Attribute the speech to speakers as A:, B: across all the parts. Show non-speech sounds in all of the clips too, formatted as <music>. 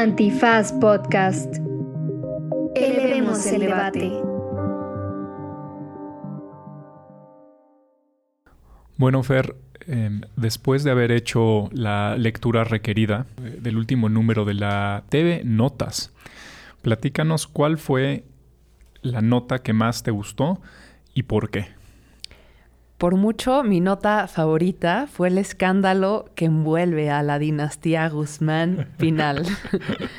A: Antifaz Podcast. Elevemos el debate.
B: Bueno, Fer, em, después de haber hecho la lectura requerida eh, del último número de la TV Notas, platícanos cuál fue la nota que más te gustó y por qué.
C: Por mucho, mi nota favorita fue el escándalo que envuelve a la dinastía Guzmán Pinal.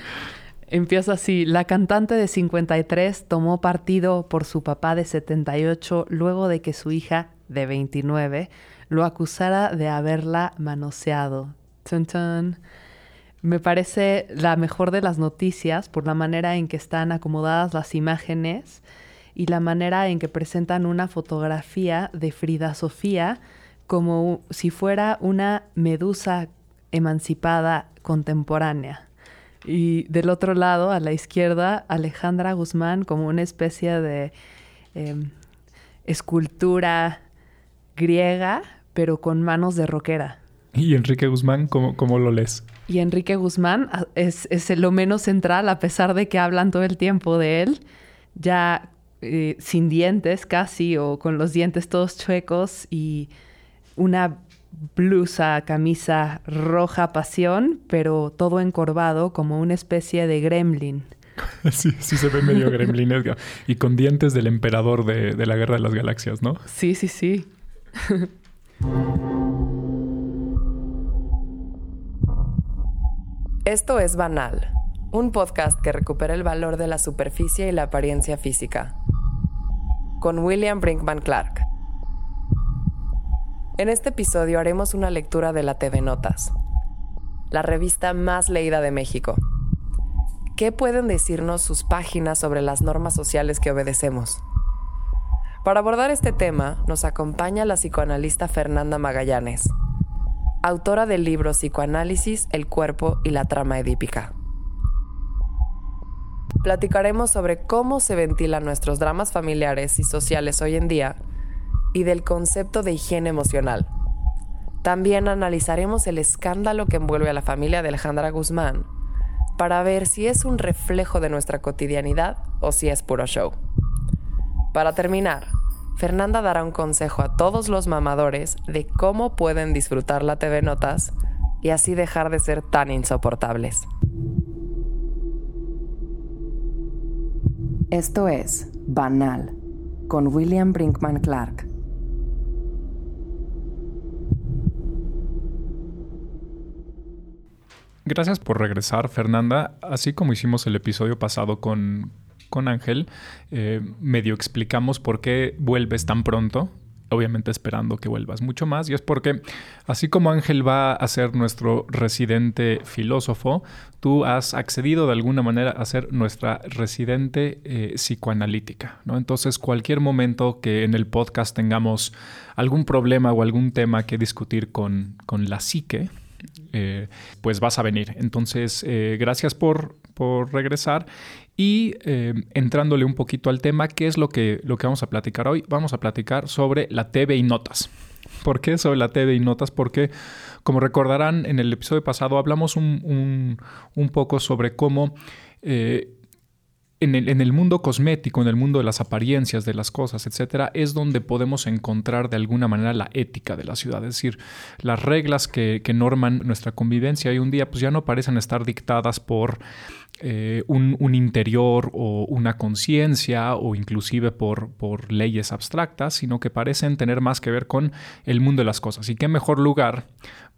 C: <laughs> Empieza así. La cantante de 53 tomó partido por su papá de 78 luego de que su hija de 29 lo acusara de haberla manoseado. Me parece la mejor de las noticias por la manera en que están acomodadas las imágenes y la manera en que presentan una fotografía de Frida Sofía como si fuera una medusa emancipada contemporánea. Y del otro lado, a la izquierda, Alejandra Guzmán como una especie de em, escultura griega, pero con manos de roquera.
B: ¿Y Enrique Guzmán cómo, cómo lo lees?
C: Y Enrique Guzmán es, es, lo menos central, a pesar de que hablan todo el tiempo de él. Ya eh, sin dientes casi o con los dientes todos chuecos y una blusa, camisa roja pasión, pero todo encorvado como una especie de gremlin. <laughs>
B: Sí, sí se ve medio gremlin <laughs> y con dientes del emperador de, de la Guerra de las Galaxias, ¿no?
C: Sí, sí, sí. <laughs>
D: Esto es Banal, un podcast que recupera el valor de la superficie y la apariencia física con William Brinkman Clark. En este episodio haremos una lectura de la TV Notas, la revista más leída de México. ¿Qué pueden decirnos sus páginas sobre las normas sociales que obedecemos? Para abordar este tema nos acompaña la psicoanalista Fernanda Magallanes, autora del libro Psicoanálisis, el cuerpo y la trama edípica platicaremos sobre cómo se ventilan nuestros dramas familiares y sociales hoy en día y del concepto de higiene emocional. También analizaremos el escándalo que envuelve a la familia de Alejandra Guzmán para ver si es un reflejo de nuestra cotidianidad o si es puro show. Para terminar, Fernanda dará un consejo a todos los mamadores de cómo pueden disfrutar la TV Notas y así dejar de ser tan insoportables. Esto es Banal con William Brinkman Clark.
B: Gracias por regresar, Fernanda. Así como hicimos el episodio pasado con, con Ángel, eh, medio explicamos por qué vuelves tan pronto obviamente esperando que vuelvas mucho más. Y es porque, así como Ángel va a ser nuestro residente filósofo, tú has accedido de alguna manera a ser nuestra residente eh, psicoanalítica. ¿no? Entonces, cualquier momento que en el podcast tengamos algún problema o algún tema que discutir con, con la psique, eh, pues vas a venir. Entonces, eh, gracias por, por regresar. Y eh, entrándole un poquito al tema, ¿qué es lo que, lo que vamos a platicar hoy? Vamos a platicar sobre la TV y notas. ¿Por qué sobre la TV y notas? Porque, como recordarán, en el episodio pasado hablamos un, poco sobre cómo en el, mundo cosmético, en el mundo de las apariencias de las cosas, etcétera, es donde podemos encontrar de alguna manera la ética de la ciudad. Es decir, las reglas que, que norman nuestra convivencia hoy un día, pues ya no parecen estar dictadas por eh, un, interior o una conciencia o inclusive por, por leyes abstractas, sino que parecen tener más que ver con el mundo de las cosas. Y qué mejor lugar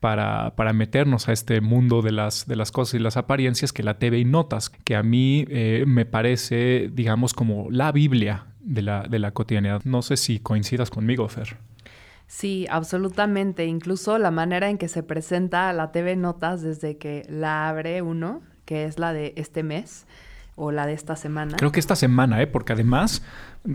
B: para, para, meternos a este mundo de las, de las cosas y las apariencias que la TV Notas, que a mí eh, me parece, digamos, como la Biblia de la, de la cotidianidad. No sé si coincidas conmigo, Fer.
C: Sí, absolutamente. Incluso la manera en que se presenta la TV Notas desde que la abre uno, que es la de este mes, o la de esta semana.
B: Creo que esta semana, ¿eh? porque además,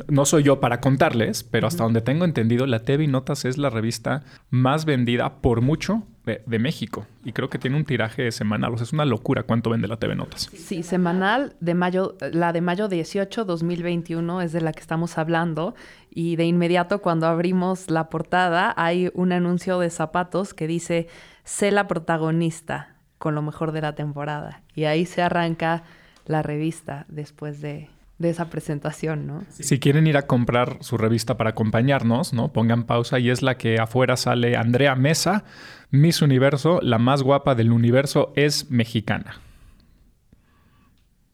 B: no soy yo para contarles, pero hasta donde tengo entendido, la TV Notas es la revista más vendida por mucho de, México. Y creo que tiene un tiraje semanal. O sea, es una locura cuánto vende la TV Notas.
C: Sí, semanal de mayo, la de mayo 18, 2021 es de la que estamos hablando. Y de inmediato, cuando abrimos la portada, hay un anuncio de zapatos que dice, sé la protagonista con lo mejor de la temporada. Y ahí se arranca la revista después de, esa presentación, ¿no?
B: Si quieren ir a comprar su revista para acompañarnos, ¿no? Pongan pausa y es la que afuera sale Andrea Mesa, Miss Universo, la más guapa del universo es mexicana.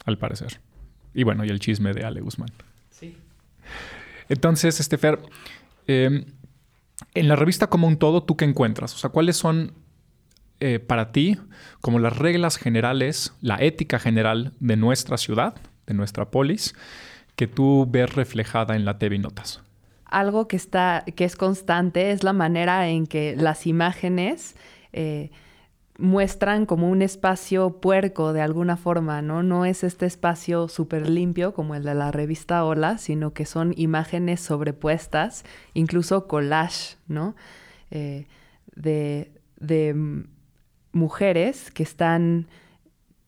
B: Al parecer. Y bueno, y el chisme de Ale Guzmán. Sí. Entonces, este Fer, em, en la revista como un todo, ¿tú qué encuentras? O sea, ¿cuáles son eh, para ti como las reglas generales, la ética general de nuestra ciudad, de nuestra polis, que tú ves reflejada en la TV Notas?
C: Algo que está, que es constante, es la manera en que las imágenes eh, muestran como un espacio puerco de alguna forma, ¿no? No es este espacio súper limpio como el de la revista Hola, sino que son imágenes sobrepuestas, incluso collage, ¿no? Eh, de, de mujeres que están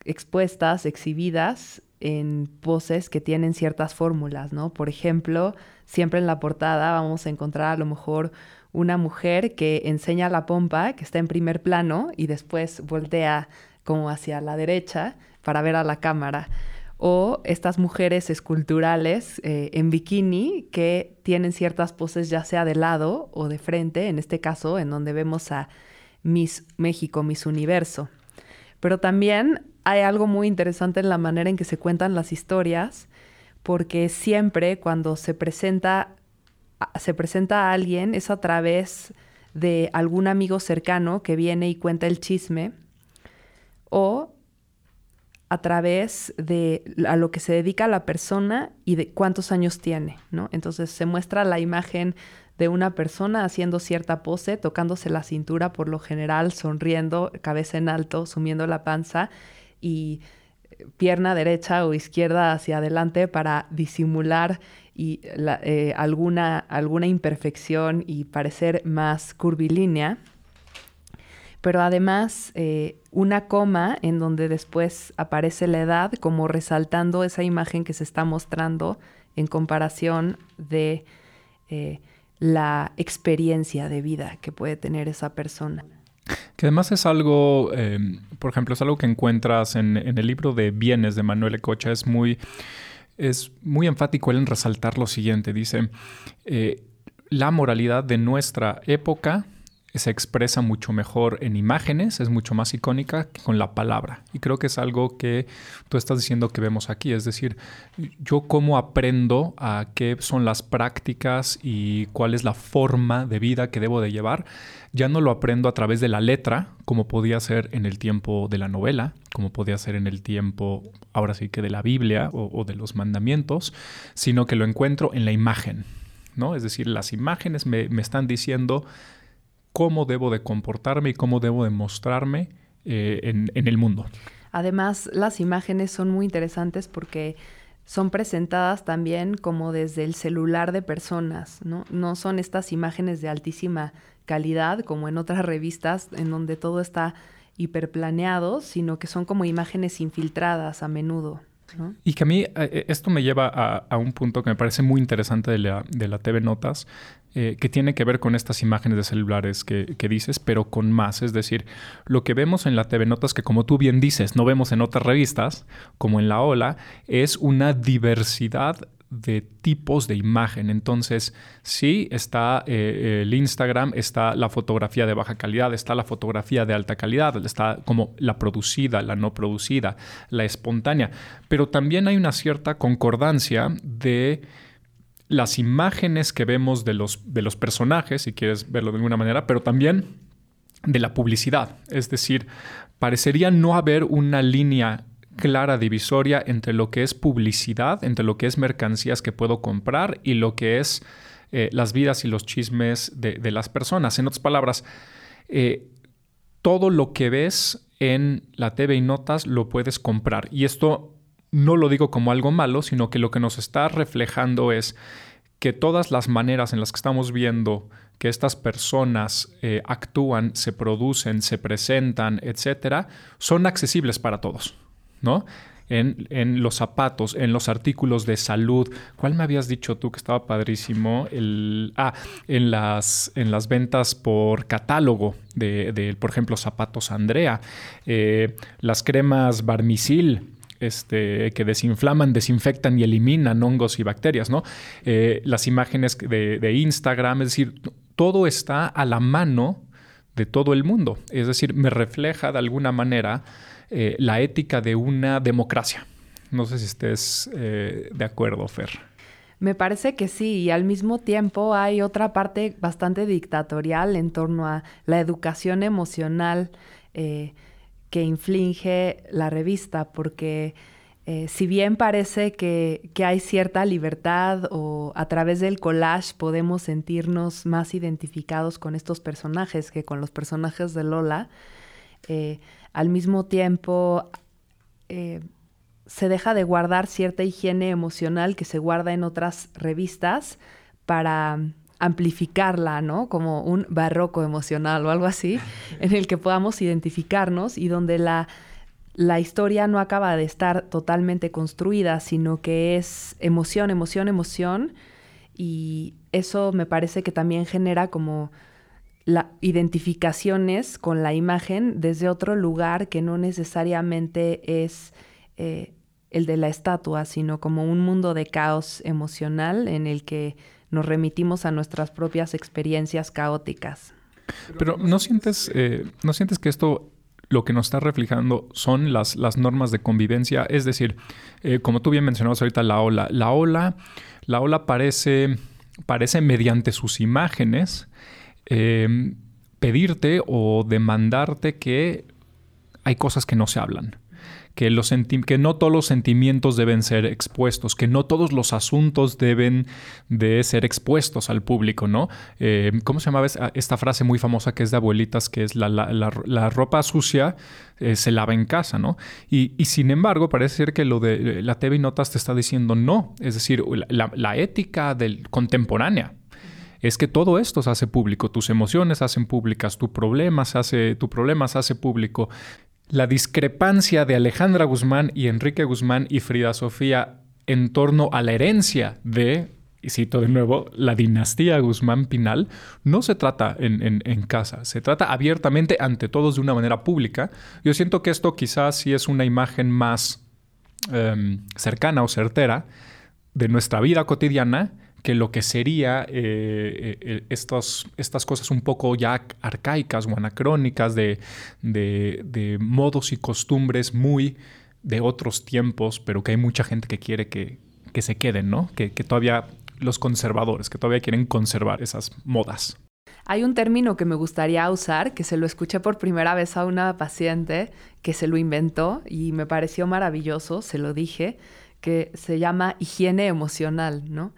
C: expuestas, exhibidas en poses que tienen ciertas fórmulas, ¿no? Por ejemplo, siempre en la portada vamos a encontrar a lo mejor una mujer que enseña la pompa, que está en primer plano, y después voltea como hacia la derecha para ver a la cámara. O estas mujeres esculturales eh, en bikini que tienen ciertas poses ya sea de lado o de frente, en este caso en donde vemos a Miss México, Miss Universo. Pero también hay algo muy interesante en la manera en que se cuentan las historias, porque siempre cuando se presenta se presenta a alguien es a través de algún amigo cercano que viene y cuenta el chisme o a través de a lo que se dedica la persona y de cuántos años tiene, ¿no? Entonces se muestra la imagen de una persona haciendo cierta pose, tocándose la cintura por lo general, sonriendo, cabeza en alto, sumiendo la panza y pierna derecha o izquierda hacia adelante para disimular y eh, alguna, alguna imperfección y parecer más curvilínea. Pero además eh, una coma en donde después aparece la edad como resaltando esa imagen que se está mostrando en comparación de eh, la experiencia de vida que puede tener esa persona.
B: Que además es algo, por ejemplo, es algo que encuentras en, en, el libro de Bienes de Manuel Ecocha, es muy es muy enfático él en resaltar lo siguiente. Dice, eh, la moralidad de nuestra época se expresa mucho mejor en imágenes, es mucho más icónica que con la palabra. Y creo que es algo que tú estás diciendo que vemos aquí. Es decir, yo cómo aprendo a qué son las prácticas y cuál es la forma de vida que debo de llevar, ya no lo aprendo a través de la letra, como podía ser en el tiempo de la novela, como podía ser en el tiempo, ahora sí que de la Biblia o, de los mandamientos, sino que lo encuentro en la imagen. ¿no? Es decir, las imágenes me, me están diciendo cómo debo de comportarme y cómo debo de mostrarme eh, en, el mundo.
C: Además, las imágenes son muy interesantes porque son presentadas también como desde el celular de personas, ¿no? No son estas imágenes de altísima calidad como en otras revistas en donde todo está hiperplaneado, sino que son como imágenes infiltradas a menudo.
B: Y que a mí eh, esto me lleva a, un punto que me parece muy interesante de la, de la TV Notas, eh, que tiene que ver con estas imágenes de celulares que, dices, pero con más. Es decir, lo que vemos en la TV Notas, que como tú bien dices, no vemos en otras revistas, como en La Ola, es una diversidad de tipos de imagen. Entonces, sí, está eh, el Instagram, está la fotografía de baja calidad, está la fotografía de alta calidad, está como la producida, la no producida, la espontánea, pero también hay una cierta concordancia de las imágenes que vemos de los, de los personajes, si quieres verlo de alguna manera, pero también de la publicidad. Es decir, parecería no haber una línea clara divisoria entre lo que es publicidad, entre lo que es mercancías que puedo comprar y lo que es eh, las vidas y los chismes de, las personas. En otras palabras, eh, todo lo que ves en la TV y notas lo puedes comprar. Y esto no lo digo como algo malo, sino que lo que nos está reflejando es que todas las maneras en las que estamos viendo que estas personas eh, actúan, se producen, se presentan, etcétera, son accesibles para todos, ¿no? en, los zapatos, en los artículos de salud. ¿Cuál me habías dicho tú que estaba padrísimo? Ah, en las, en las ventas por catálogo de, por ejemplo, zapatos Andrea, eh, las cremas Barmisil. Este, que desinflaman, desinfectan y eliminan hongos y bacterias, ¿no? Eh, las imágenes de, Instagram, es decir, todo está a la mano de todo el mundo. Es decir, me refleja de alguna manera eh, la ética de una democracia. No sé si estés eh, de acuerdo, Fer.
C: Me parece que sí, y al mismo tiempo hay otra parte bastante dictatorial en torno a la educación emocional que inflige la revista, porque si bien parece que, que, hay cierta libertad o a través del collage podemos sentirnos más identificados con estos personajes que con los personajes de Lola, al mismo tiempo eh, se deja de guardar cierta higiene emocional que se guarda en otras revistas para amplificarla, ¿no? Como un barroco emocional o algo así, <laughs> en el que podamos identificarnos y donde la, la historia no acaba de estar totalmente construida, sino que es emoción, emoción, emoción. Y eso me parece que también genera como la, identificaciones con la imagen desde otro lugar que no necesariamente es eh, el de la estatua, sino como un mundo de caos emocional en el que nos remitimos a nuestras propias experiencias caóticas.
B: Pero ¿no sientes, eh, ¿no sientes que esto lo que nos está reflejando son las, las normas de convivencia? Es decir, eh, como tú bien mencionabas ahorita, la ola. La ola, la ola parece, parece mediante sus imágenes Em, pedirte o demandarte que hay cosas que no se hablan. Que, los que, no todos los sentimientos deben ser expuestos, que no todos los asuntos deben de ser expuestos al público, ¿no? Em, ¿Cómo se llamaba esta frase muy famosa que es de abuelitas, que es la, ropa sucia eh, se lava en casa, ¿no? Y, sin embargo, parece ser que lo de la TV Notas te está diciendo no, es decir, la, ética del, contemporánea es que todo esto se hace público, tus emociones se hacen públicas, tu problema hace, tu problema se hace público. La discrepancia de Alejandra Guzmán y Enrique Guzmán y Frida Sofía en torno a la herencia de, y cito de nuevo, la dinastía Guzmán Pinal, no se trata en, casa, se trata abiertamente ante todos de una manera pública. Yo siento que esto quizás sí es una imagen más em, cercana o certera de nuestra vida cotidiana que lo que sería eh, eh, eh, estas cosas un poco ya arcaicas o anacrónicas de, modos y costumbres muy de otros tiempos, pero que hay mucha gente que quiere que, se queden, ¿no? Que, que todavía los conservadores, que todavía quieren conservar esas modas.
C: Hay un término que me gustaría usar, que se lo escuché por primera vez a una paciente que se lo inventó y me pareció maravilloso, se lo dije, que se llama higiene emocional, ¿no?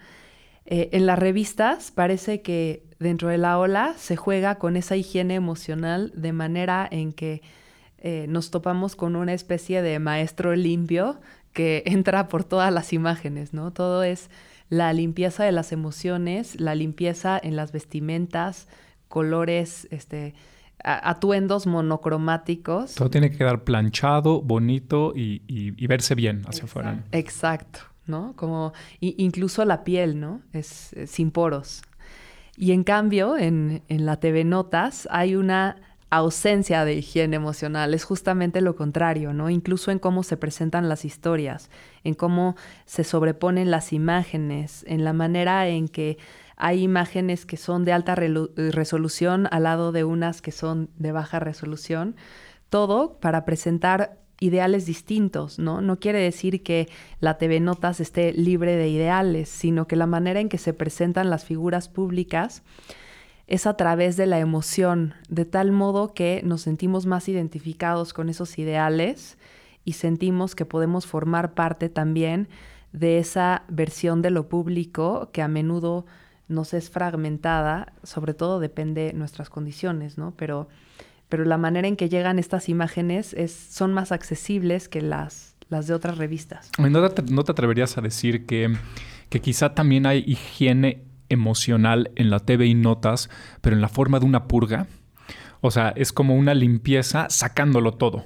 C: Eh, en las revistas parece que dentro de la ola se juega con esa higiene emocional de manera en que eh, nos topamos con una especie de maestro limpio que <laughs> entra por todas las imágenes, ¿no? Todo es la limpieza de las emociones, la limpieza en las vestimentas, colores, este, atuendos monocromáticos.
B: Todo tiene que quedar planchado, bonito y, verse bien hacia afuera.
C: Exacto. ¿No? Como incluso la piel, ¿no? Es, sin poros. Y en cambio, en, en, la TV Notas hay una ausencia de higiene emocional, es justamente lo contrario, ¿no? Incluso en cómo se presentan las historias, en cómo se sobreponen las imágenes, en la manera en que hay imágenes que son de alta resolución al lado de unas que son de baja resolución, todo para presentar ideales distintos, ¿no? No quiere decir que la TV Notas esté libre de ideales, sino que la manera en que se presentan las figuras públicas es a través de la emoción, de tal modo que nos sentimos más identificados con esos ideales y sentimos que podemos formar parte también de esa versión de lo público que a menudo nos es fragmentada, sobre todo depende de nuestras condiciones, ¿no? Pero pero la manera en que llegan estas imágenes es, son más accesibles que las, las de otras revistas.
B: ¿No te, ¿No te, atreverías a decir que, que quizá también hay higiene emocional en la TV y notas, pero en la forma de una purga? O sea, es como una limpieza sacándolo todo.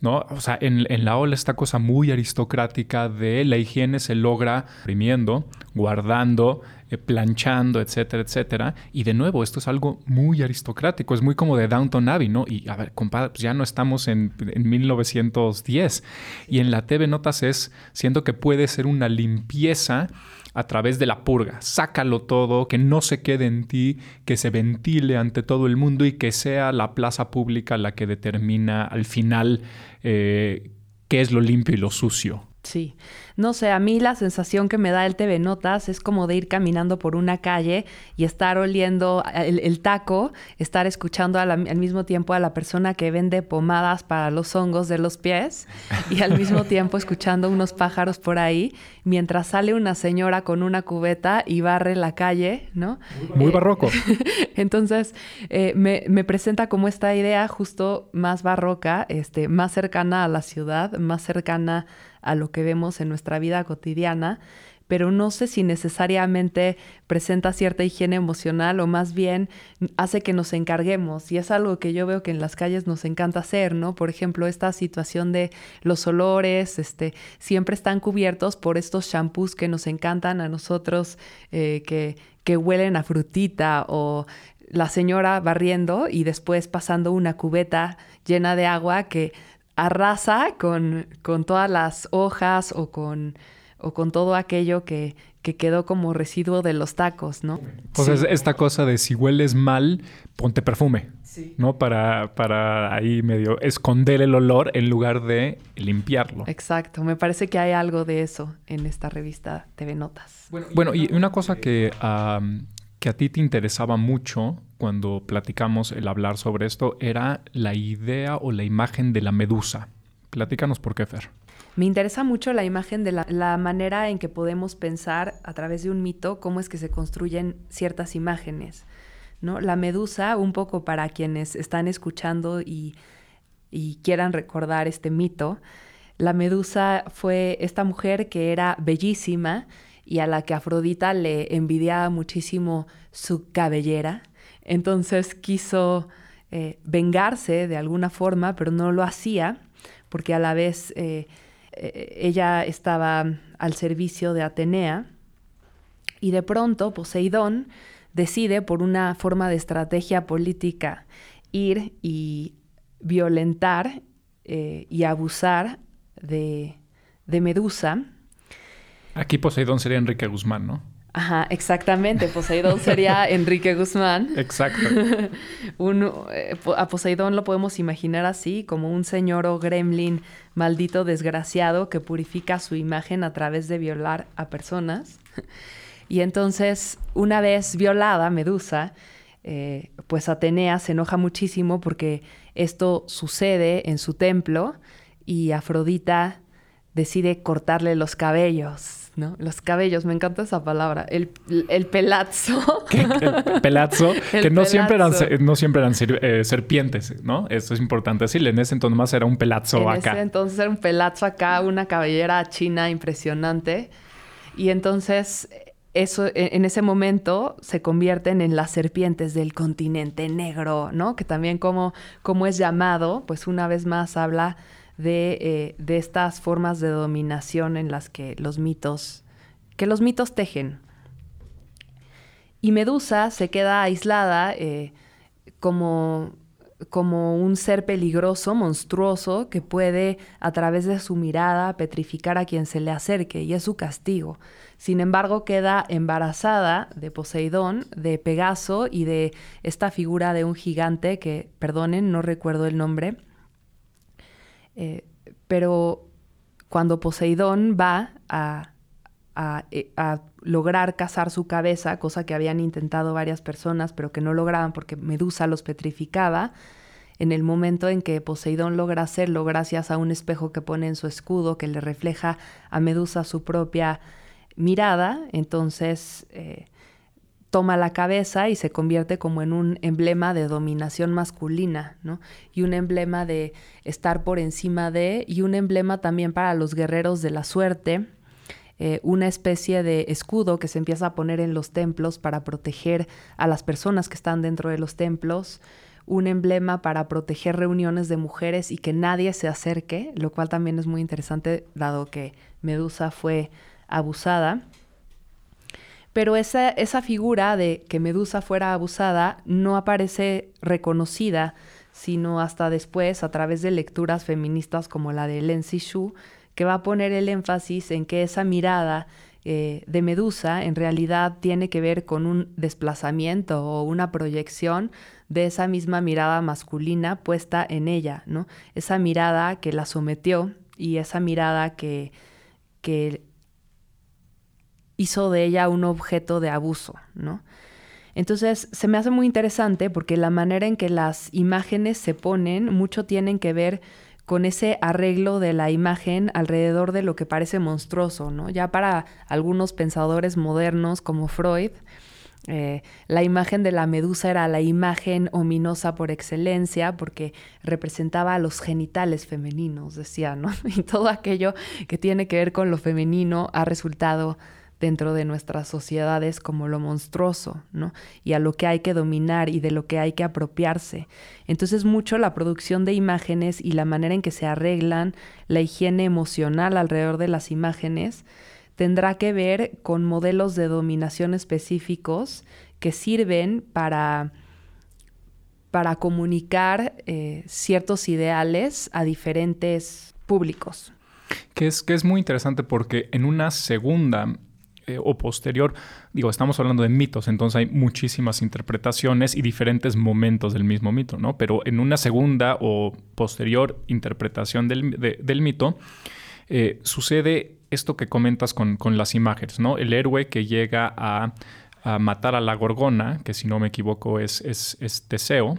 B: ¿no? O sea, en, la ola esta cosa muy aristocrática de la higiene se logra imprimiendo, guardando, eh, planchando, etcétera, etcétera. Y de nuevo, esto es algo muy aristocrático, es muy como de Downton Abbey, ¿no? Y a ver, compadre, pues ya no estamos en, en 1910. Y en la TV Notas es, siento que puede ser una limpieza a través de la purga. Sácalo todo, que no se quede en ti, que se ventile ante todo el mundo y que sea la plaza pública la que determina al final eh, qué es lo limpio y lo sucio.
C: Sí. No sé, a mí la sensación que me da el TV Notas es como de ir caminando por una calle y estar oliendo el, taco, estar escuchando al mismo tiempo a la persona que vende pomadas para los hongos de los pies y al mismo tiempo escuchando unos pájaros por ahí mientras sale una señora con una cubeta y barre la calle, ¿no?
B: Muy barroco. <laughs>
C: Entonces, eh, me, me, presenta como esta idea justo más barroca, este, más cercana a la ciudad, más cercana a lo que vemos en nuestra vida cotidiana, pero no sé si necesariamente presenta cierta higiene emocional o más bien hace que nos encarguemos. Y es algo que yo veo que en las calles nos encanta hacer, ¿no? Por ejemplo, esta situación de los olores, este, siempre están cubiertos por estos shampoos que nos encantan a nosotros, eh, que, que huelen a frutita o la señora barriendo y después pasando una cubeta llena de agua que arrasa con, con todas las hojas o con, o con todo aquello que, que, quedó como residuo de los tacos, ¿no?
B: Pues es esta cosa de si hueles mal, ponte perfume, ¿no? Para, para ahí medio esconder el olor en lugar de limpiarlo.
C: Exacto, me parece que hay algo de eso en esta revista TV Notas.
B: Bueno, y una cosa que, que a ti te interesaba mucho cuando platicamos el hablar sobre esto era la idea o la imagen de la medusa. Platícanos por qué, Fer.
C: Me interesa mucho la imagen de la, manera en que podemos pensar a través de un mito cómo es que se construyen ciertas imágenes. ¿no? La medusa, un poco para quienes están escuchando y, y quieran recordar este mito, la medusa fue esta mujer que era bellísima, y a la que Afrodita le envidiaba muchísimo su cabellera. Entonces quiso eh, vengarse de alguna forma, pero no lo hacía porque a la vez eh, eh, ella estaba al servicio de Atenea y de pronto Poseidón decide por una forma de estrategia política ir y violentar y abusar de, de Medusa
B: Aquí Poseidón sería Enrique Guzmán, ¿no?
C: Ajá, exactamente. Poseidón sería <laughs> Enrique Guzmán.
B: Exacto. <laughs>
C: Eh, a Poseidón lo podemos imaginar así, como un señor o gremlin maldito desgraciado que purifica su imagen a través de violar a personas. Y entonces, una vez violada Medusa, eh, pues Atenea se enoja muchísimo porque esto sucede en su templo y Afrodita decide cortarle los cabellos ¿no? Los cabellos, me encanta esa palabra. El, el pelazo. <laughs>
B: El pelazo, <laughs> que no siempre eran, no siempre eran eh, serpientes, ¿no? Eso es importante decirle. En ese entonces más era un pelazo
C: en
B: acá.
C: Ese entonces era un pelazo acá, una cabellera china impresionante. Y entonces eso, e, en ese momento se convierten en las serpientes del continente negro, ¿no? Que también como, como es llamado, pues una vez más habla eh, de, estas formas de dominación en las que los mitos, que los mitos tejen. Y Medusa se queda aislada eh, como, como un ser peligroso, monstruoso, que puede a través de su mirada petrificar a quien se le acerque, y es su castigo. Sin embargo, queda embarazada de Poseidón, de Pegaso y de esta figura de un gigante que, perdonen, no recuerdo el nombre, eh, pero cuando Poseidón va eh, a, lograr cazar su cabeza, cosa que habían intentado varias personas, pero que no lograban porque Medusa los petrificaba, en el momento en que Poseidón logra hacerlo gracias a un espejo que pone en su escudo que le refleja a Medusa su propia mirada, entonces eh, toma la cabeza y se convierte como en un emblema de dominación masculina, ¿no? Y un emblema de estar por encima de, y un emblema también para los guerreros de la suerte, eh, una especie de escudo que se empieza a poner en los templos para proteger a las personas que están dentro de los templos, un emblema para proteger reuniones de mujeres y que nadie se acerque, lo cual también es muy interesante dado que Medusa fue abusada. Pero esa, esa figura de que Medusa fuera abusada no aparece reconocida, sino hasta después a través de lecturas feministas como la de Len Shu, que va a poner el énfasis en que esa mirada eh, de Medusa en realidad tiene que ver con un desplazamiento o una proyección de esa misma mirada masculina puesta en ella, ¿no? Esa mirada que la sometió y esa mirada que, que hizo de ella un objeto de abuso, ¿no? Entonces se me hace muy interesante porque la manera en que las imágenes se ponen mucho tienen que ver con ese arreglo de la imagen alrededor de lo que parece monstruoso, ¿no? Ya para algunos pensadores modernos como Freud, eh, la imagen de la medusa era la imagen ominosa por excelencia porque representaba a los genitales femeninos, decía, ¿no? <laughs> Y todo aquello que tiene que ver con lo femenino ha resultado dentro de nuestras sociedades como lo monstruoso, ¿no? Y a lo que hay que dominar y de lo que hay que apropiarse. Entonces mucho la producción de imágenes y la manera en que se arreglan, la higiene emocional alrededor de las imágenes, tendrá que ver con modelos de dominación específicos que sirven para, para comunicar eh, ciertos ideales a diferentes públicos.
B: Que es, que es muy interesante porque en una segunda eh, o posterior, digo, estamos hablando de mitos, entonces hay muchísimas interpretaciones y diferentes momentos del mismo mito, ¿no? Pero en una segunda o posterior interpretación del, mito, eh, sucede esto que comentas con, las imágenes, ¿no? El héroe que llega a, matar a la gorgona, que si no me equivoco es, es, Teseo,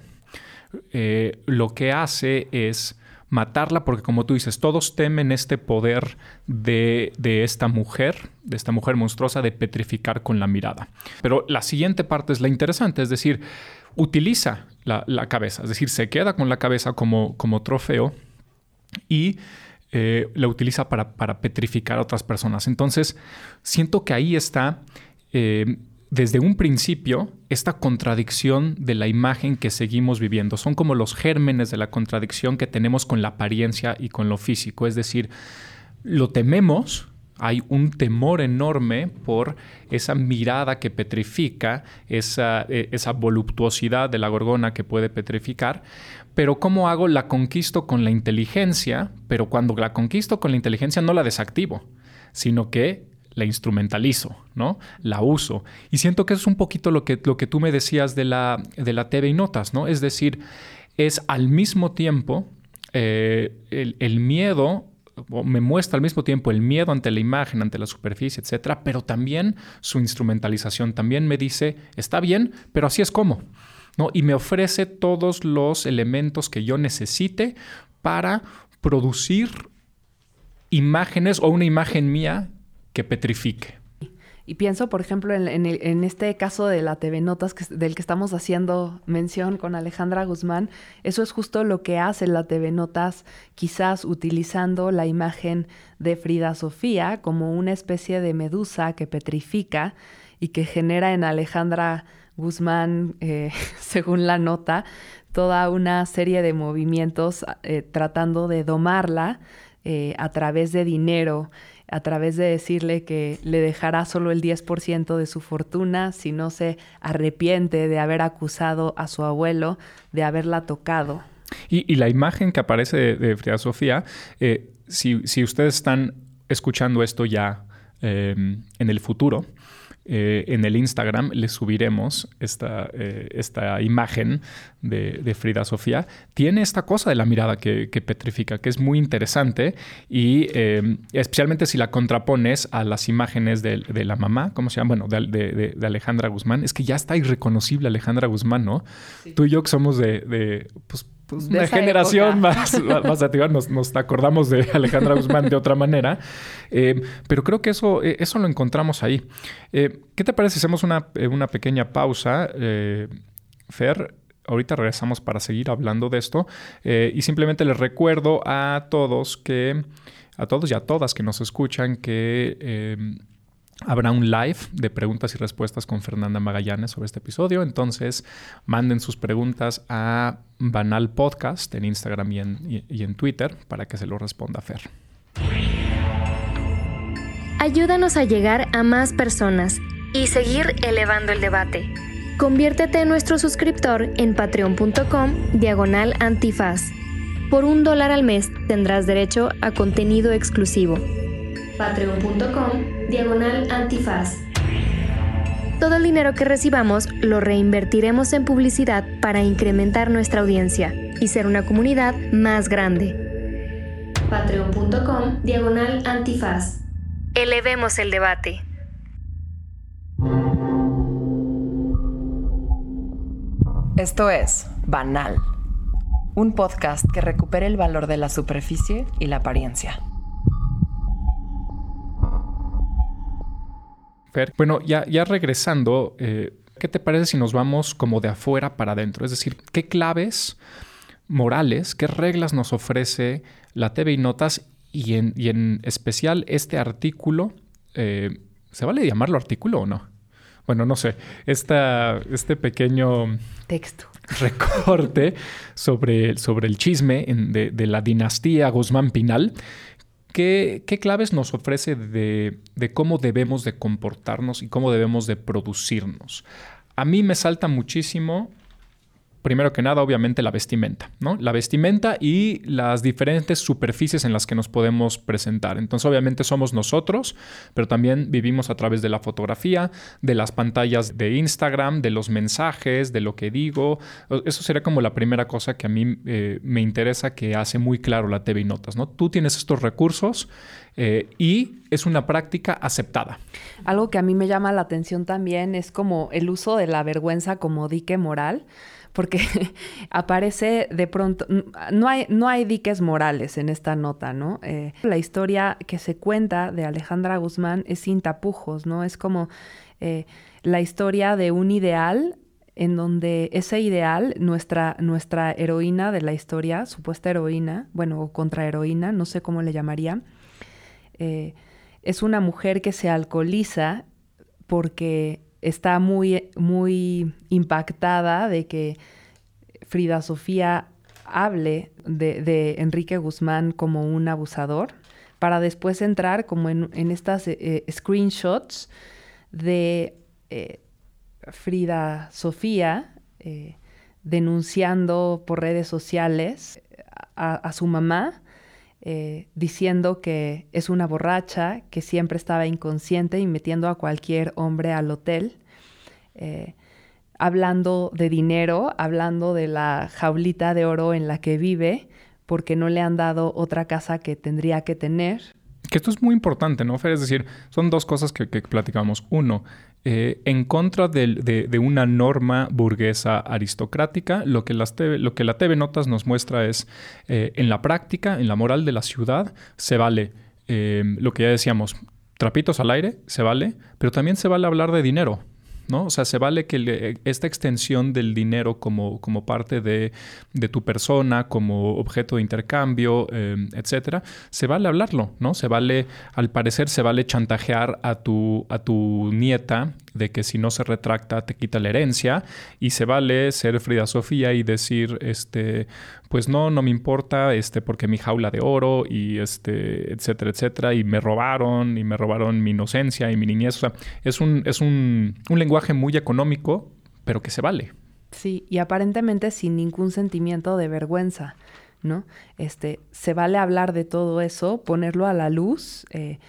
B: eh, lo que hace es matarla porque como tú dices, todos temen este poder de, esta mujer, de esta mujer monstruosa, de petrificar con la mirada. Pero la siguiente parte es la interesante, es decir, utiliza la, cabeza, es decir, se queda con la cabeza como, como trofeo y eh, la utiliza para, petrificar a otras personas. Entonces, siento que ahí está eh, desde un principio esta contradicción de la imagen que seguimos viviendo. Son como los gérmenes de la contradicción que tenemos con la apariencia y con lo físico. Es decir, lo tememos, hay un temor enorme por esa mirada que petrifica, esa, esa, voluptuosidad de la gorgona que puede petrificar, pero ¿cómo hago? La conquisto con la inteligencia, pero cuando la conquisto con la inteligencia no la desactivo, sino que la instrumentalizo, ¿no? La uso. Y siento que es un poquito lo que, lo que tú me decías de la, de la TV y notas, ¿no? Es decir, es al mismo tiempo eh, el, miedo me muestra al mismo tiempo el miedo ante la imagen, ante la superficie, etcétera, pero también su instrumentalización. También me dice, está bien, pero así es como. ¿no? Y me ofrece todos los elementos que yo necesite para producir imágenes o una imagen mía que petrifique.
C: Y pienso, por ejemplo, en, este caso de la TV Notas del que estamos haciendo mención con Alejandra Guzmán, eso es justo lo que hace la TV Notas, quizás utilizando la imagen de Frida Sofía como una especie de medusa que petrifica y que genera en Alejandra Guzmán, eh, <laughs> según la nota, toda una serie de movimientos eh, tratando de domarla eh, a través de dinero a través de decirle que le dejará solo el 10% de su fortuna si no se arrepiente de haber acusado a su abuelo de haberla tocado.
B: Y, la imagen que aparece de, Frida Sofía, eh, si, ustedes están escuchando esto ya eh, en el futuro, eh, en el Instagram les subiremos esta, eh, esta imagen de, Frida Sofía. Tiene esta cosa de la mirada que, petrifica, que es muy interesante y eh, especialmente si la contrapones a las imágenes de, la mamá, ¿cómo se llama? Bueno, de, Alejandra Guzmán. Es que ya está irreconocible Alejandra Guzmán, ¿no? Tú y yo que somos de, pues, pues, una generación <laughs> más, más activa, nos, acordamos de Alejandra Guzmán de otra manera, eh, pero creo que eso, eh, eso lo encontramos ahí. Eh, ¿Qué te parece si hacemos una, una pequeña pausa, Fer? Ahorita regresamos para seguir hablando de esto y simplemente les recuerdo a todos que, a todos y a todas que nos escuchan que Habrá un live de preguntas y respuestas con Fernanda Magallanes sobre este episodio. Entonces, manden sus preguntas a Banal Podcast en Instagram y en, Twitter para que se lo responda Fer.
A: Ayúdanos a llegar a más personas y seguir elevando el debate. Conviértete en nuestro suscriptor en patreon.com diagonal antifaz. Por un dólar al mes tendrás derecho a contenido exclusivo. Patreon.com diagonal antifaz. Todo el dinero que recibamos lo reinvertiremos en publicidad para incrementar nuestra audiencia y ser una comunidad más grande. Patreon.com diagonal antifaz. Elevemos el debate.
D: Esto es Banal, un podcast que recupera el valor de la superficie y la apariencia.
B: Bueno, ya, ya regresando, eh, ¿qué te parece si nos vamos como de afuera para adentro? Es decir, ¿qué claves morales, qué reglas nos ofrece la TV y Notas y en, y en especial este artículo? Eh, ¿Se vale llamarlo artículo o no? Bueno, no sé, esta, este pequeño
C: texto
B: recorte sobre, sobre el chisme de, de, la dinastía Guzmán Pinal. ¿Qué, ¿Qué, claves nos ofrece de, de cómo debemos de comportarnos y cómo debemos de producirnos? A mí me salta muchísimo primero que nada, obviamente, la vestimenta, ¿no? La vestimenta y las diferentes superficies en las que nos podemos presentar. Entonces, obviamente, somos nosotros, pero también vivimos a través de la fotografía, de las pantallas de Instagram, de los mensajes, de lo que digo. Eso sería como la primera cosa que a mí eh, me interesa que hace muy claro la TV y Notas, ¿no? Tú tienes estos recursos eh, y es una práctica aceptada.
C: Algo que a mí me llama la atención también es como el uso de la vergüenza como dique moral porque <laughs> aparece de pronto, no hay, no hay diques morales en esta nota, ¿no? Eh, la historia que se cuenta de Alejandra Guzmán es sin tapujos, ¿no? Es como eh, la historia de un ideal en donde ese ideal, nuestra, nuestra heroína de la historia, supuesta heroína, bueno, o contraheroína, no sé cómo le llamaría, eh, es una mujer que se alcoholiza porque está muy, muy impactada de que Frida Sofía hable de, Enrique Guzmán como un abusador, para después entrar como en, estas eh, eh, screenshots de eh, Frida Sofía denunciando por redes sociales a su mamá eh, diciendo que es una borracha, que siempre estaba inconsciente y metiendo a cualquier hombre al hotel, eh, hablando de dinero, hablando de la jaulita de oro en la que vive, porque no le han dado otra casa que tendría que tener.
B: Que esto es muy importante, ¿no, Fer? Es decir, son dos cosas que, que platicamos. Uno, eh, en contra de, una norma burguesa aristocrática, lo que, la TV Notas nos muestra es, eh, en la práctica, en la moral de la ciudad, se vale eh, lo que ya decíamos, trapitos al aire, se vale, pero también se vale hablar de dinero. ¿No? O sea, se vale que esta extensión del dinero como, como parte de, tu persona, como objeto de intercambio, em, etcétera, se vale hablarlo, ¿no? Se vale, al parecer, se vale chantajear a tu, a tu nieta de que si no se retracta te quita la herencia y se vale ser Frida Sofía y decir, este, pues no, no me importa, este, porque mi jaula de oro y este, etcétera, etcétera, y me robaron y me robaron mi inocencia y mi niñez. O sea, es un, es un, un lenguaje muy económico, pero que se vale.
C: Sí, y aparentemente sin ningún sentimiento de vergüenza, ¿no? Este, se vale hablar de todo eso, ponerlo a la luz. Eh,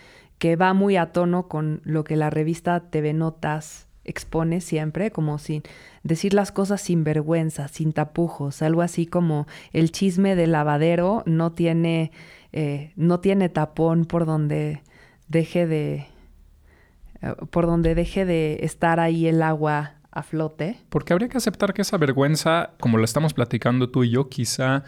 C: que va muy a tono con lo que la revista TV Notas expone siempre, como sin decir las cosas sin vergüenza, sin tapujos, algo así como el chisme del lavadero no tiene, eh, no tiene tapón por donde deje de eh, por donde deje de estar ahí el agua a flote.
B: Porque habría que aceptar que esa vergüenza, como lo estamos platicando tú y yo, quizá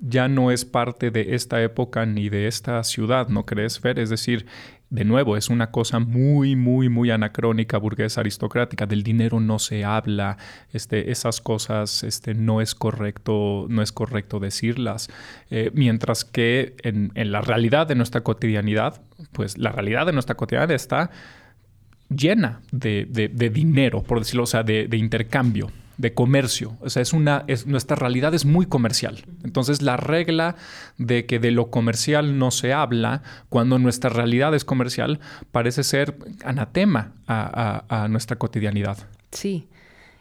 B: ya no es parte de esta época ni de esta ciudad, ¿no crees, Fer? Es decir, de nuevo, es una cosa muy, muy, muy anacrónica, burguesa, aristocrática. Del dinero no se habla. Este, esas cosas este, no es correcto, no es correcto decirlas. Eh, mientras que en, la realidad de nuestra cotidianidad, pues la realidad de nuestra cotidianidad está llena de, dinero, por decirlo, sea, de, intercambio, de comercio. O sea, es una, es, nuestra realidad es muy comercial. Entonces, la regla de que de lo comercial no se habla, cuando nuestra realidad es comercial, parece ser anatema a, nuestra cotidianidad.
C: Sí.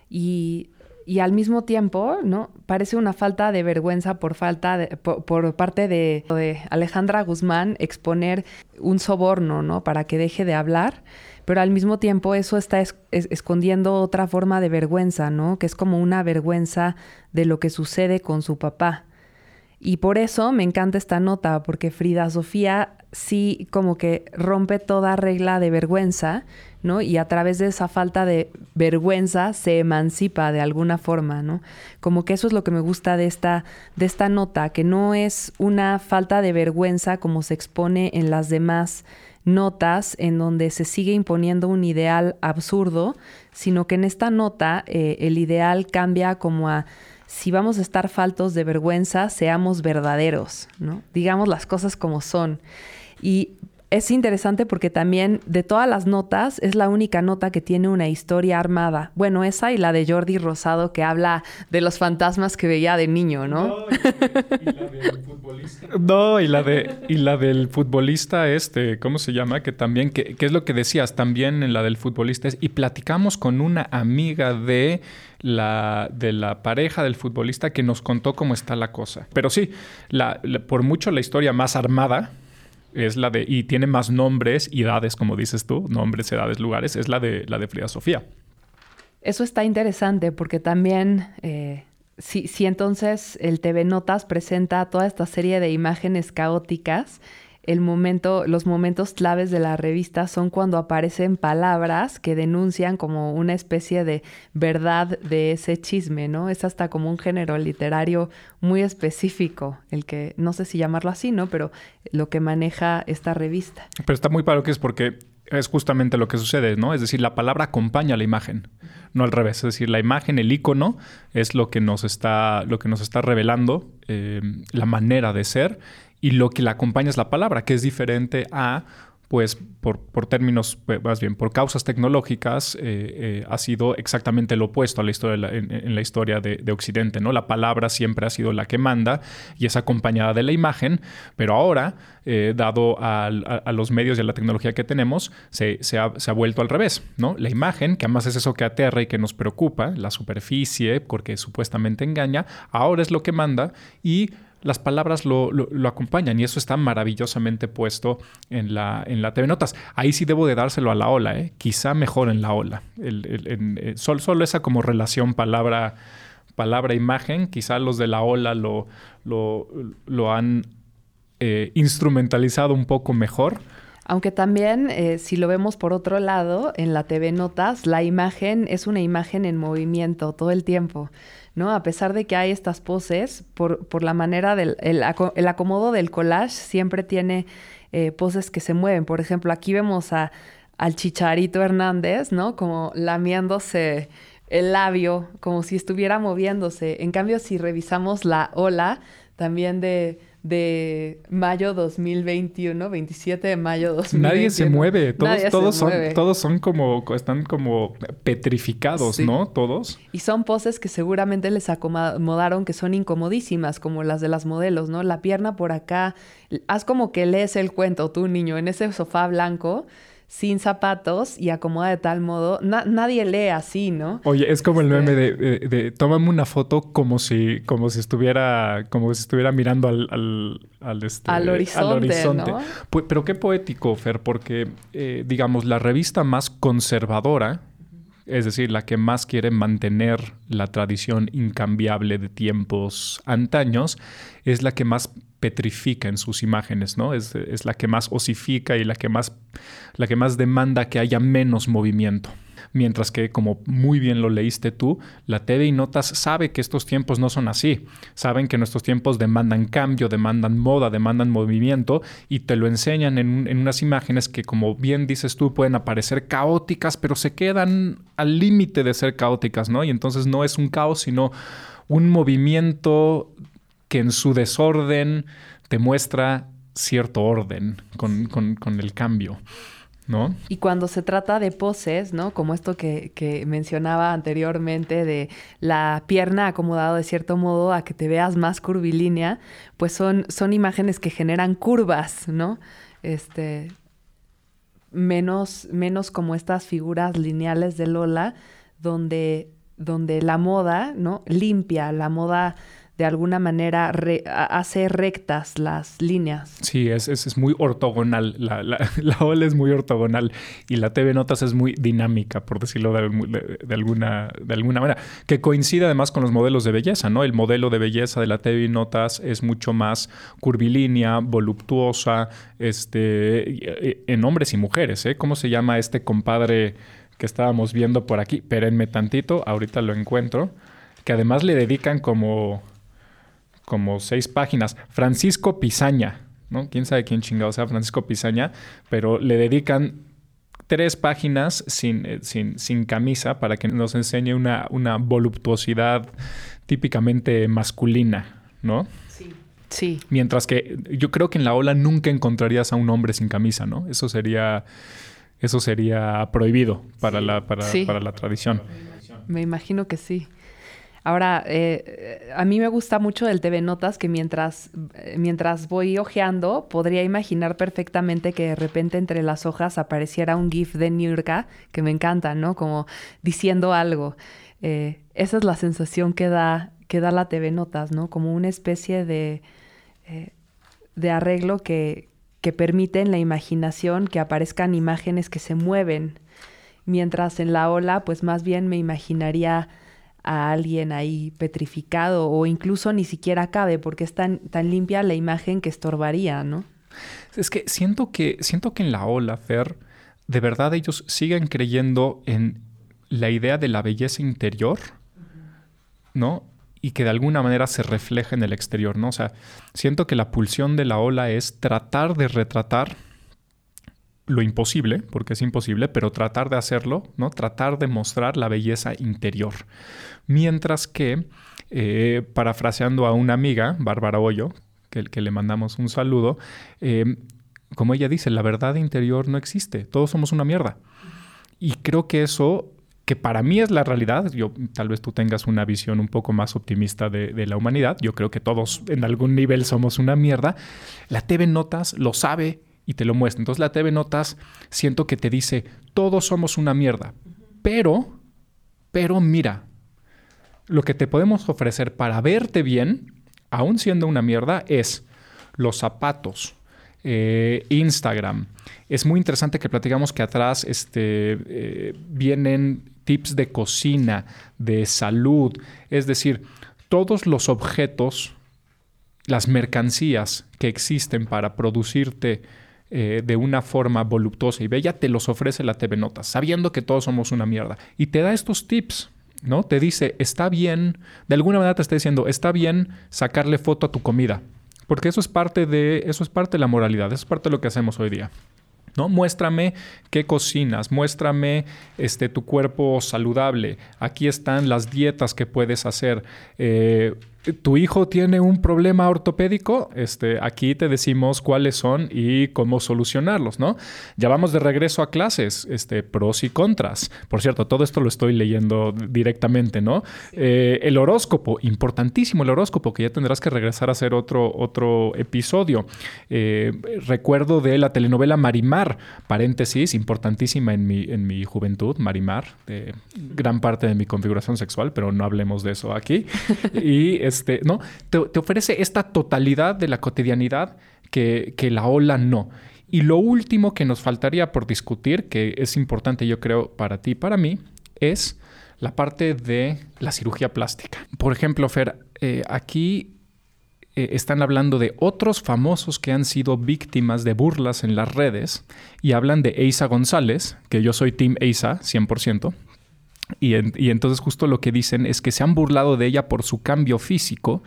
C: Y y al mismo tiempo, ¿no? Parece una falta de vergüenza por falta de, por, parte de, de, Alejandra Guzmán exponer un soborno, ¿no? Para que deje de hablar pero al mismo tiempo eso está escondiendo otra forma de vergüenza, ¿no? Que es como una vergüenza de lo que sucede con su papá. Y por eso me encanta esta nota, porque Frida Sofía sí como que rompe toda regla de vergüenza, ¿no? Y a través de esa falta de vergüenza se emancipa de alguna forma, ¿no? Como que eso es lo que me gusta de esta, de esta nota, que no es una falta de vergüenza como se expone en las demás notas en donde se sigue imponiendo un ideal absurdo, sino que en esta nota eh, el ideal cambia como a si vamos a estar faltos de vergüenza, seamos verdaderos, ¿no? Digamos las cosas como son. Y es interesante porque también de todas las notas es la única nota que tiene una historia armada. Bueno, esa y la de Jordi Rosado que habla de los fantasmas que veía de niño, ¿no?
B: No, y, la del futbolista. No, y la, de, y la del futbolista este, ¿cómo se llama? Que también, que, es lo que decías también en la del futbolista, y platicamos con una amiga de la, de la pareja del futbolista que nos contó cómo está la cosa. Pero sí, por mucho la historia más armada es la de, y tiene más nombres y edades, como dices tú, nombres, edades, lugares, es la de, la de Frida Sofía.
C: Eso está interesante porque también, eh, si, si entonces el TV Notas presenta toda esta serie de imágenes caóticas, el momento, los momentos claves de la revista son cuando aparecen palabras que denuncian como una especie de verdad de ese chisme, ¿no? Es hasta como un género literario muy específico, el que, no sé si llamarlo así, ¿no? Pero lo que maneja esta revista.
B: Pero está muy claro que es porque es justamente lo que sucede, ¿no? Es decir, la palabra acompaña a la imagen, no al revés. Es decir, la imagen, el icono, es lo que nos está, lo que nos está revelando eh, la manera de ser y lo que la acompaña es la palabra, que es diferente a pues por, por, términos, pues, más bien por causas tecnológicas, eh, eh, ha sido exactamente lo opuesto a la historia en, la historia de, Occidente. ¿no? La palabra siempre ha sido la que manda y es acompañada de la imagen, pero ahora, eh, dado a, los medios y a la tecnología que tenemos, se, se, ha, se, ha, vuelto al revés. ¿no? La imagen, que además es eso que aterra y que nos preocupa, la superficie, porque supuestamente engaña, ahora es lo que manda y las palabras lo, acompañan y eso está maravillosamente puesto en la, en la TV Notas. Ahí sí debo de dárselo a la ola, ¿eh? quizá mejor en la ola. Eh, solo, esa como relación palabra, palabra imagen, quizá los de la ola lo, lo, han eh, instrumentalizado un poco mejor.
C: Aunque también, eh, si lo vemos por otro lado, en la TV Notas, la imagen es una imagen en movimiento todo el tiempo. ¿No? A pesar de que hay estas poses, por, por la manera del el, acomodo del collage siempre tiene eh, poses que se mueven. Por ejemplo, aquí vemos a, al Chicharito Hernández, ¿no? Como lamiéndose el labio, como si estuviera moviéndose. En cambio, si revisamos la ola también de, de mayo 2021, 27 de mayo 2021.
B: Nadie se mueve, todos, todos son, todos son como, están como petrificados, ¿no? Todos.
C: Y son poses que seguramente les acomodaron que son incomodísimas, como las de las modelos, ¿no? La pierna por acá, haz como que lees el cuento tú, niño, en ese sofá blanco sin zapatos y acomoda de tal modo. nadie lee así, ¿no?
B: Oye, es como el meme este de, de, tómame una foto como si, como si estuviera, como si estuviera mirando al, al, este,
C: horizonte.
B: pero qué poético, Fer, porque eh, digamos, la revista más conservadora, es decir, la que más quiere mantener la tradición incambiable de tiempos antaños, es la que más petrifica en sus imágenes, ¿no? Es, la que más osifica y la que más, la que más demanda que haya menos movimiento. Mientras que, como muy bien lo leíste tú, la TV y Notas sabe que estos tiempos no son así. Saben que nuestros tiempos demandan cambio, demandan moda, demandan movimiento y te lo enseñan en, en unas imágenes que, como bien dices tú, pueden aparecer caóticas, pero se quedan al límite de ser caóticas, ¿no? Y entonces no es un caos, sino un movimiento que en su desorden te muestra cierto orden con, el cambio. ¿no?
C: Y cuando se trata de poses, ¿no? Como esto que, que, mencionaba anteriormente de la pierna acomodada de cierto modo a que te veas más curvilínea, pues son, son imágenes que generan curvas, ¿no? Este, menos, menos como estas figuras lineales de Lola, donde, donde la moda, ¿no? Limpia, la moda de alguna manera hace rectas las líneas.
B: Sí, es, es, muy ortogonal. La, <laughs> la, ola es muy ortogonal y la TV Notas es muy dinámica, por decirlo de, alguna, de alguna manera. Que coincide además con los modelos de belleza, ¿no? El modelo de belleza de la TV Notas es mucho más curvilínea, voluptuosa, este, en hombres y mujeres. ¿eh? ¿Cómo se llama este compadre que estábamos viendo por aquí? Espérenme tantito, ahorita lo encuentro. Que además le dedican como como seis páginas. Francisco Pizaña, ¿no? Quién sabe quién chingado sea Francisco Pizaña, pero le dedican tres páginas sin, eh, sin, sin camisa para que nos enseñe una, una voluptuosidad típicamente masculina, ¿no?
C: Sí. Sí.
B: Mientras que yo creo que en la ola nunca encontrarías a un hombre sin camisa, ¿no? Eso sería, eso sería prohibido para, la, para, para la tradición.
C: Me imagino que sí. Ahora, eh, a mí me gusta mucho del TV Notas que mientras, eh, mientras voy hojeando, podría imaginar perfectamente que de repente entre las hojas apareciera un GIF de Nurka, que me encanta, ¿no? Como diciendo algo. Eh, esa es la sensación que da, que da la TV Notas, ¿no? Como una especie de, de arreglo que, que permite en la imaginación que aparezcan imágenes que se mueven. Mientras en la ola, pues más bien me imaginaría a alguien ahí petrificado o incluso ni siquiera cabe porque es tan, tan limpia la imagen que estorbaría, ¿no?
B: Es que siento que, siento que en la ola, Fer, de verdad ellos siguen creyendo en la idea de la belleza interior, ¿no? Y que de alguna manera se refleja en el exterior, ¿no? O sea, siento que la pulsión de la ola es tratar de retratar lo imposible, porque es imposible, pero tratar de hacerlo, ¿no? Tratar de mostrar la belleza interior. Mientras que, eh, parafraseando a una amiga, Bárbara Hoyo, que, que le mandamos un saludo, eh, como ella dice, la verdad interior no existe, todos somos una mierda. Y creo que eso, que para mí es la realidad, yo tal vez tú tengas una visión un poco más optimista de, de la humanidad, yo creo que todos en algún nivel somos una mierda, la TV Notas lo sabe y te lo muestra. Entonces la TV Notas siento que te dice, todos somos una mierda, pero, pero mira, lo que te podemos ofrecer para verte bien, aún siendo una mierda, es los zapatos, eh, Instagram. Es muy interesante que platicamos que atrás este, eh, vienen tips de cocina, de salud, es decir, todos los objetos, las mercancías que existen para producirte eh, de una forma voluptuosa y bella, te los ofrece la TV Notas, sabiendo que todos somos una mierda. Y te da estos tips, ¿no? Te dice, está bien, de alguna manera te está diciendo, está bien sacarle foto a tu comida. Porque eso es parte de, eso es parte de la moralidad, eso es parte de lo que hacemos hoy día. ¿No? Muéstrame qué cocinas, muéstrame este, tu cuerpo saludable. Aquí están las dietas que puedes hacer. Eh, tu hijo tiene un problema ortopédico, este, aquí te decimos cuáles son y cómo solucionarlos, ¿no? Ya vamos de regreso a clases, este, pros y contras. Por cierto, todo esto lo estoy leyendo directamente, ¿no? Eh, el horóscopo, importantísimo el horóscopo, que ya tendrás que regresar a hacer otro, otro episodio. Eh, recuerdo de la telenovela Marimar, paréntesis, importantísima en mi, en mi juventud, Marimar, de gran parte de mi configuración sexual, pero no hablemos de eso aquí. <laughs> Y este, ¿no? Te, ofrece esta totalidad de la cotidianidad que, la ola no. Y lo último que nos faltaría por discutir, que es importante yo creo para ti y para mí, es la parte de la cirugía plástica. Por ejemplo, Fer, eh, aquí eh, están hablando de otros famosos que han sido víctimas de burlas en las redes y hablan de Eisa González, que yo soy Team Eisa 100%, y, entonces justo lo que dicen es que se han burlado de ella por su cambio físico,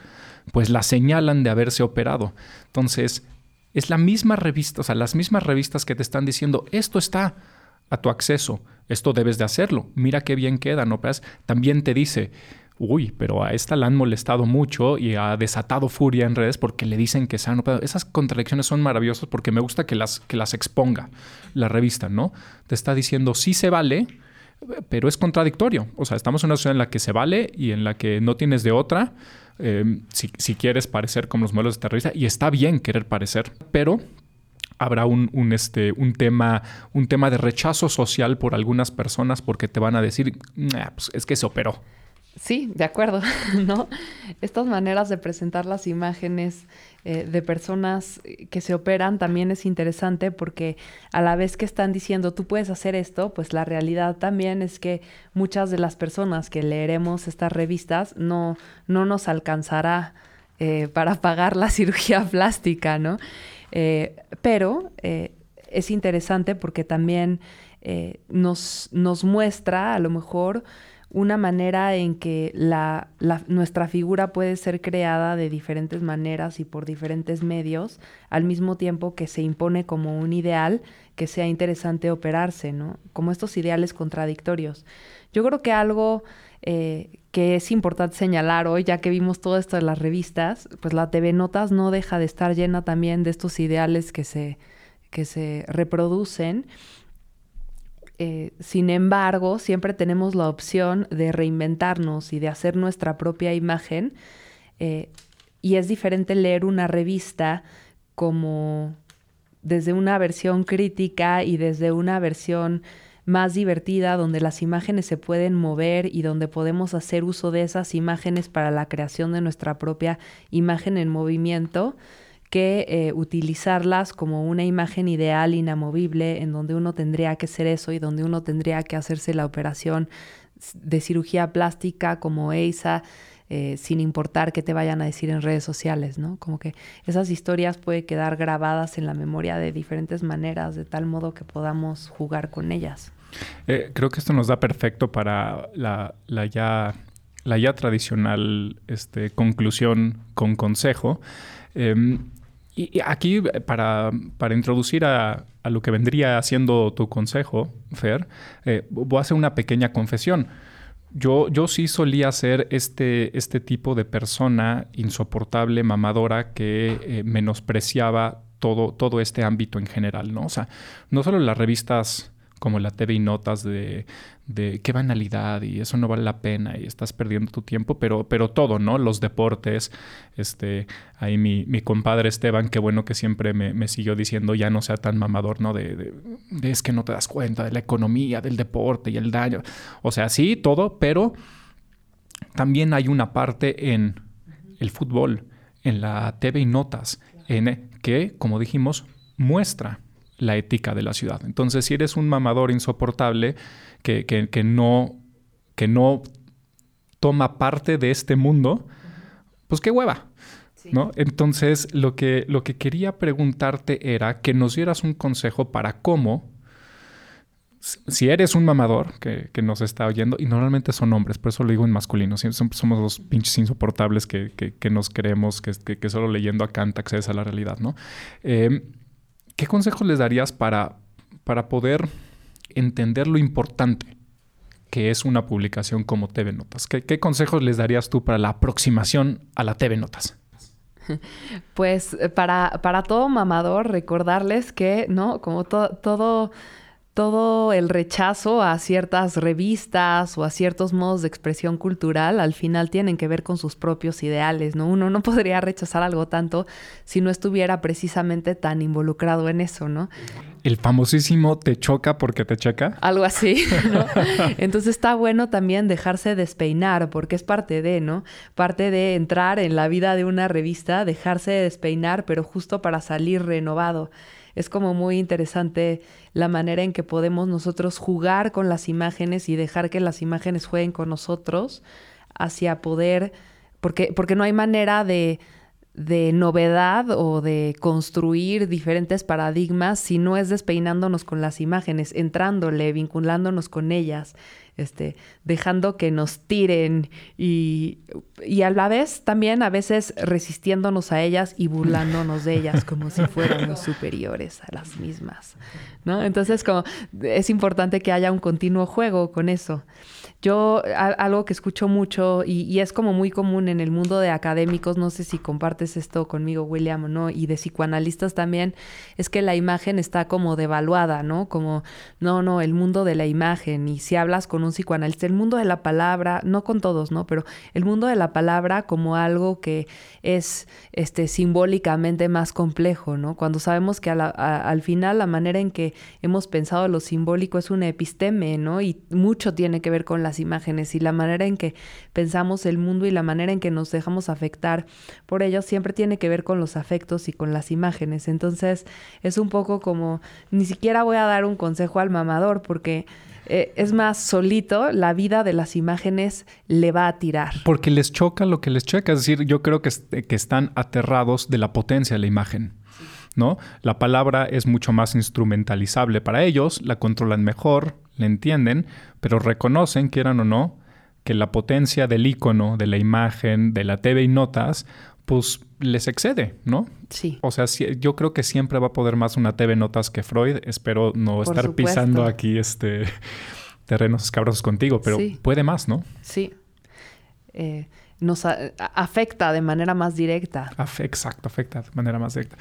B: pues la señalan de haberse operado. Entonces, es la misma revista, o sea, las mismas revistas que te están diciendo, esto está a tu acceso, esto debes de hacerlo, mira qué bien queda, ¿no? También te dice, uy, pero a esta la han molestado mucho y ha desatado furia en redes porque le dicen que se han Esas contradicciones son maravillosas porque me gusta que las, que las exponga la revista, ¿no? Te está diciendo, sí se vale, pero es contradictorio. O sea, estamos en una sociedad en la que se vale y en la que no tienes de otra. Eh, si, quieres parecer como los modelos de revista, y está bien querer parecer, pero habrá un, este, un, tema, un tema de rechazo social por algunas personas porque te van a decir, pues es que se operó.
C: Sí, de acuerdo, <laughs> ¿no? Estas maneras de presentar las imágenes eh, de personas que se operan también es interesante porque a la vez que están diciendo tú puedes hacer esto, pues la realidad también es que muchas de las personas que leeremos estas revistas no, no nos alcanzará eh, para pagar la <laughs> cirugía plástica, ¿no? Eh, pero es interesante porque también nos, nos muestra a lo mejor una manera en que la, nuestra figura puede ser creada de diferentes maneras y por diferentes medios, al mismo tiempo que se impone como un ideal que sea interesante operarse, ¿no? Como estos ideales contradictorios. Yo creo que algo eh, que es importante señalar hoy, ya que vimos todo esto de las revistas, pues la TV Notas no deja de estar llena también de estos ideales que se, que se reproducen eh, sin embargo, siempre tenemos la opción de reinventarnos y de hacer nuestra propia imagen. Eh, y es diferente leer una revista como desde una versión crítica y desde una versión más divertida, donde las imágenes se pueden mover y donde podemos hacer uso de esas imágenes para la creación de nuestra propia imagen en movimiento que eh, utilizarlas como una imagen ideal, inamovible, en donde uno tendría que ser eso y donde uno tendría que hacerse la operación de cirugía plástica como EISA, eh, sin importar qué te vayan a decir en redes sociales, ¿no? Como que esas historias pueden quedar grabadas en la memoria de diferentes maneras, de tal modo que podamos jugar con ellas.
B: Eh, creo que esto nos da perfecto para la, ya, la ya tradicional este, conclusión con consejo. Em, y aquí, eh, para, introducir a, lo que vendría siendo tu consejo, Fer, eh, voy a hacer una pequeña confesión. Yo, yo sí solía ser este, este tipo de persona insoportable, mamadora, que eh, menospreciaba todo, todo este ámbito en general, ¿no? O sea, no solo las revistas como la TV y notas de, de qué banalidad y eso no vale la pena y estás perdiendo tu tiempo, pero, pero todo, ¿no? Los deportes, este, ahí mi, compadre Esteban, qué bueno que siempre me, siguió diciendo ya no sea tan mamador, ¿no? De, de, es que no te das cuenta de la economía, del deporte y el daño. O sea, sí, todo, pero también hay una parte en el fútbol, en la TV y notas, en que, como dijimos, muestra la ética de la ciudad. Entonces, si eres un mamador insoportable que, que, no, que no toma parte de este mundo, pues qué hueva. ¿No? Entonces, lo que, lo que quería preguntarte era que nos dieras un consejo para cómo, si eres un mamador que, que nos está oyendo, y normalmente son hombres, por eso lo digo en masculino, somos los pinches insoportables que, que nos creemos que, solo leyendo a Kant accedes a la realidad, ¿no? Eh, ¿Qué consejos les darías para, para poder entender lo importante que es una publicación como TV Notas? ¿Qué, consejos les darías tú para la aproximación a la TV Notas?
C: Pues eh, para, para todo mamador, recordarles que, ¿no? Como todo todo el rechazo a ciertas revistas o a ciertos modos de expresión cultural al final tienen que ver con sus propios ideales, ¿no? Uno no <laughs> podría rechazar algo tanto si no estuviera precisamente tan involucrado en eso, ¿no?
B: El famosísimo te choca porque te checa.
C: Algo así, <laughs> ¿no? <laughs> Entonces está bueno también dejarse despeinar porque es parte de, ¿no? Parte de entrar en la vida de una revista, dejarse despeinar, pero justo para salir renovado es como muy interesante la manera en que podemos nosotros jugar con las imágenes y dejar que las imágenes jueguen con nosotros hacia poder, porque, porque no hay manera de, de novedad o de construir diferentes paradigmas si no es despeinándonos con las imágenes, entrándole, vinculándonos con ellas. Este, dejando que nos tiren y, y a la vez también a veces resistiéndonos a ellas y burlándonos de ellas como si <laughs> fuéramos superiores a las mismas, ¿no? Entonces como es importante que haya un continuo juego con eso. Yo, algo que escucho mucho y, es como muy común en el mundo de académicos, no sé si compartes esto conmigo, William, o no, y de psicoanalistas también, es que la imagen está como devaluada, ¿no? Como, no, no, el mundo de la imagen. Y si hablas con un psicoanalista, el mundo de la palabra, no con todos, ¿no? Pero el mundo de la palabra como algo que es este, simbólicamente más complejo, ¿no? Cuando sabemos que al final la manera en que hemos pensado lo simbólico es una episteme, ¿no? Y mucho tiene que ver con la imágenes y la manera en que pensamos el mundo y la manera en que nos dejamos afectar por ellos siempre tiene que ver con los afectos y con las imágenes. Entonces es un poco como, ni siquiera voy a dar un consejo al mamador porque... Eh, es más solito, la vida de las imágenes le va a tirar.
B: Porque les choca lo que les choca. Es decir, yo creo que, que están aterrados de la potencia de la imagen. ¿no? La palabra es mucho más instrumentalizable para ellos, la controlan mejor, la entienden, pero reconocen, quieran o no, que la potencia del icono, de la imagen, de la TV y notas, pues les excede, ¿no?
C: Sí.
B: O sea, yo creo que siempre va a poder más una TV Notas que Freud. Espero no estar pisando aquí este <laughs> terrenos escabrosos contigo, pero puede más, ¿no?
C: Sí. Eh, nos afecta de manera más directa.
B: exacto, afecta de manera más directa.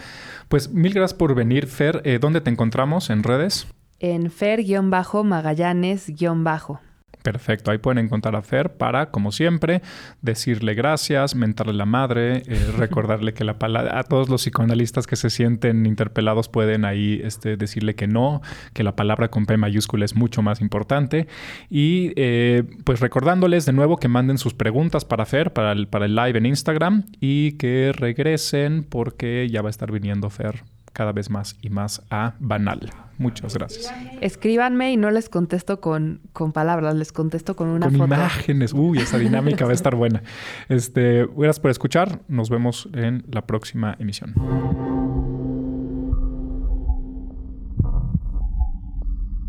B: Pues mil gracias por venir, Fer. Eh, ¿Dónde te encontramos en redes?
C: En Fer-Magallanes-Bajo.
B: Perfecto, ahí pueden encontrar a Fer para, como siempre, decirle gracias, mentarle la madre, eh, <laughs> recordarle que la palabra, a todos los psicoanalistas que se sienten interpelados pueden ahí este, decirle que no, que la palabra con P mayúscula es mucho más importante. Y eh, pues recordándoles de nuevo que manden sus preguntas para Fer, para el, para el live en Instagram y que regresen porque ya va a estar viniendo Fer cada vez más y más a Banal. Muchas gracias.
C: Escríbanme y no les contesto con, con palabras, les contesto con una
B: con
C: foto.
B: imágenes. Uy, esa dinámica va a estar buena. Este, gracias por escuchar. Nos vemos en la próxima emisión.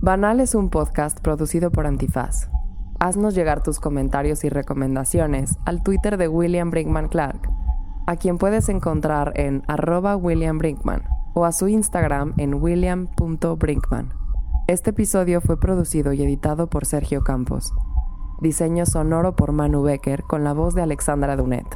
D: Banal es un podcast producido por Antifaz. Haznos llegar tus comentarios y recomendaciones al Twitter de William Brinkman Clark, a quien puedes encontrar en arroba William Brinkman o a su Instagram en william.brinkman. Este episodio fue producido y editado por Sergio Campos. Diseño sonoro por Manu Becker con la voz de Alexandra Dunet.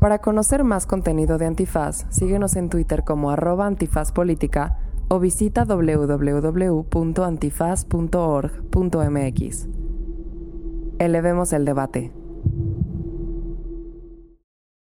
D: Para conocer más contenido de Antifaz, síguenos en Twitter como arroba antifazpolítica o visita www.antifaz.org.mx. Elevemos el debate.